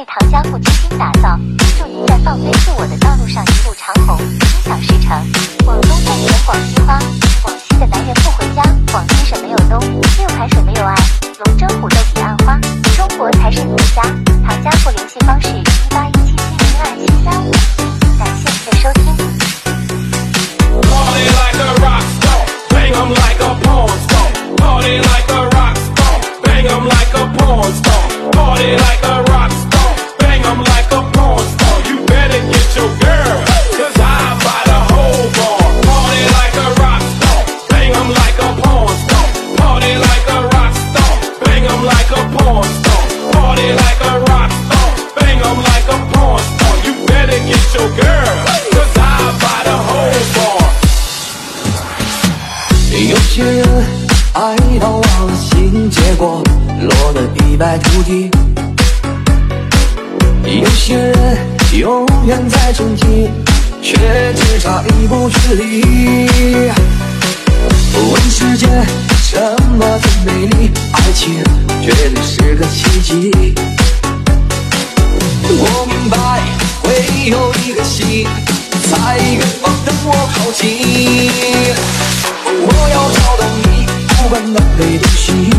为糖浆糊精心打造，祝您在放飞自我的道路上。在远方等我靠近，我要找到你，不管南北东西。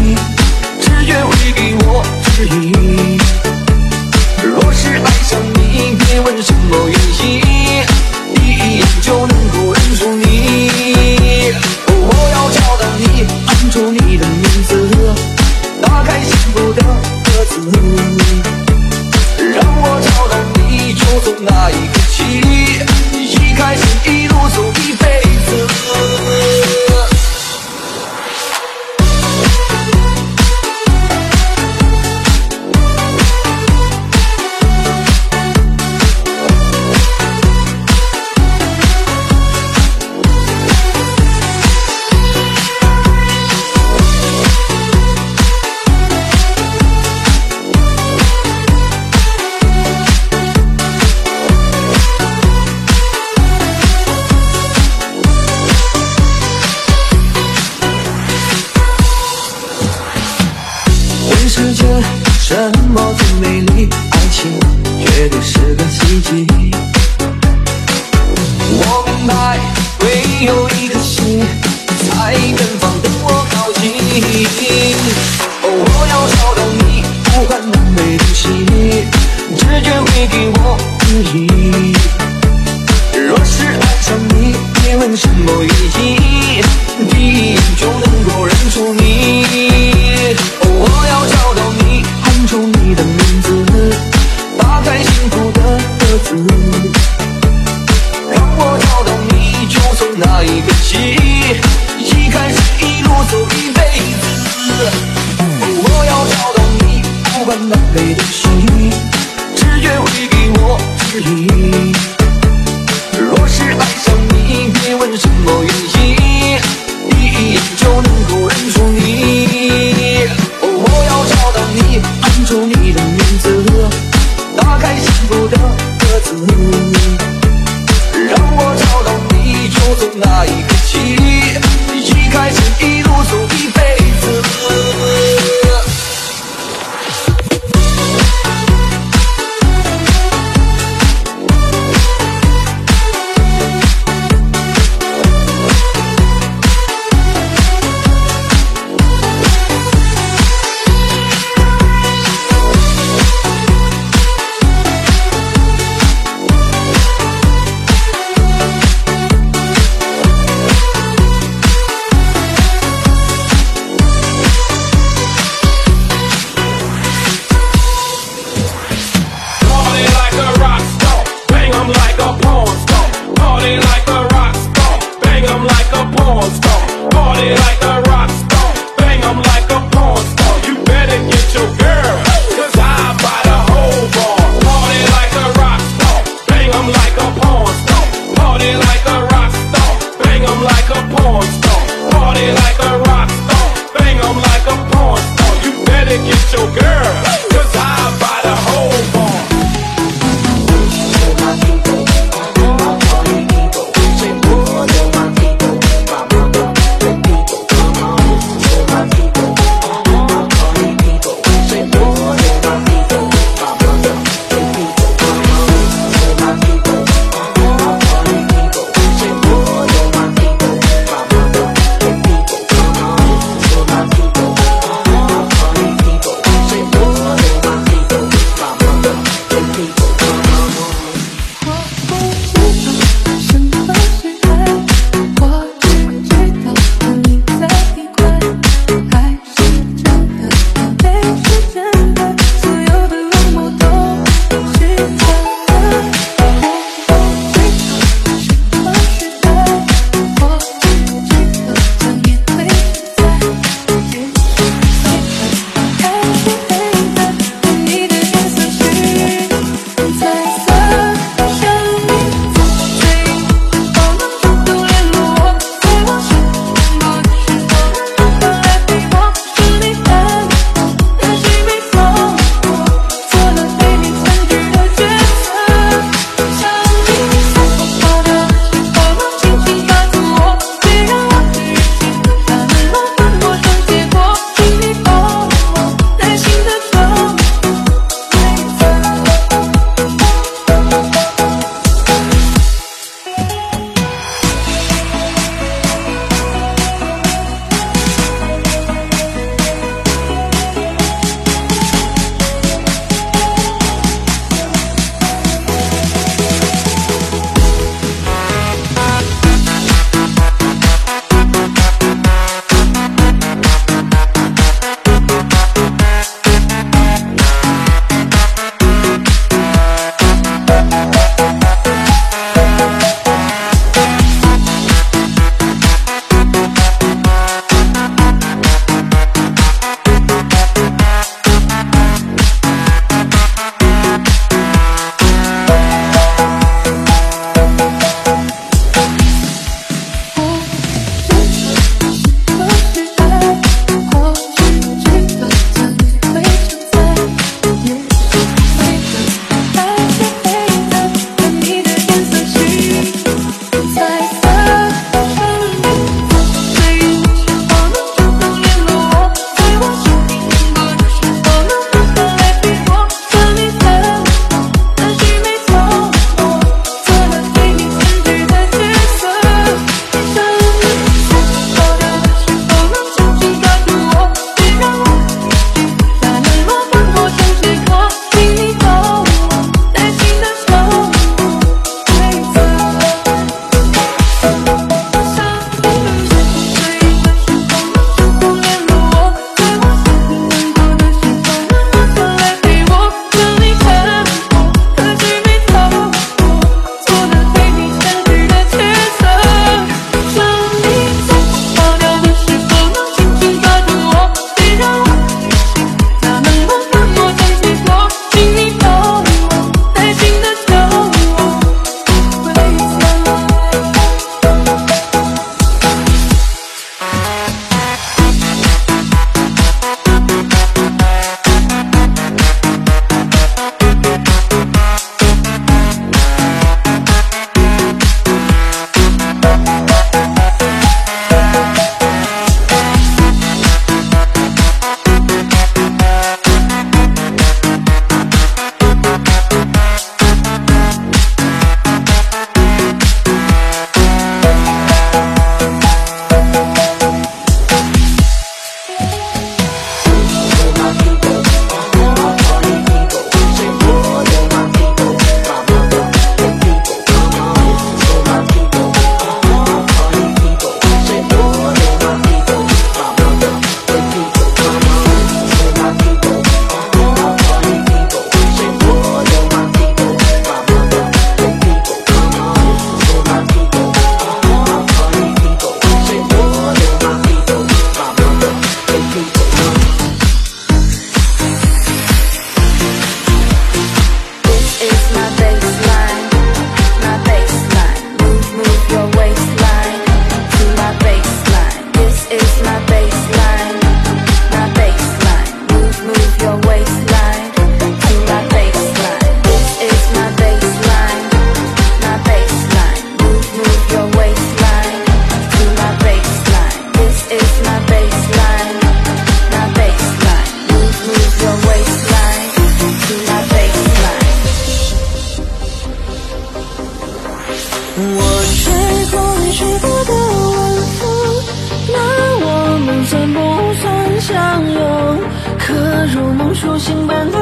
初心般的